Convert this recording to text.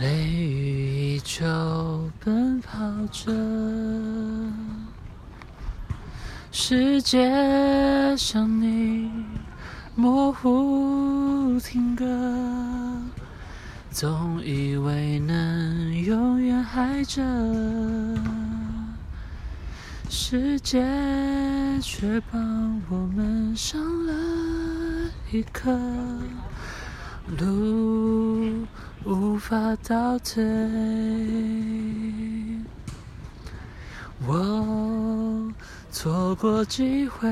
雷雨依旧奔跑着，世界像你模糊停格，总以为能永远爱着，世界却帮我们上了一课，路无法倒退，我错过机会。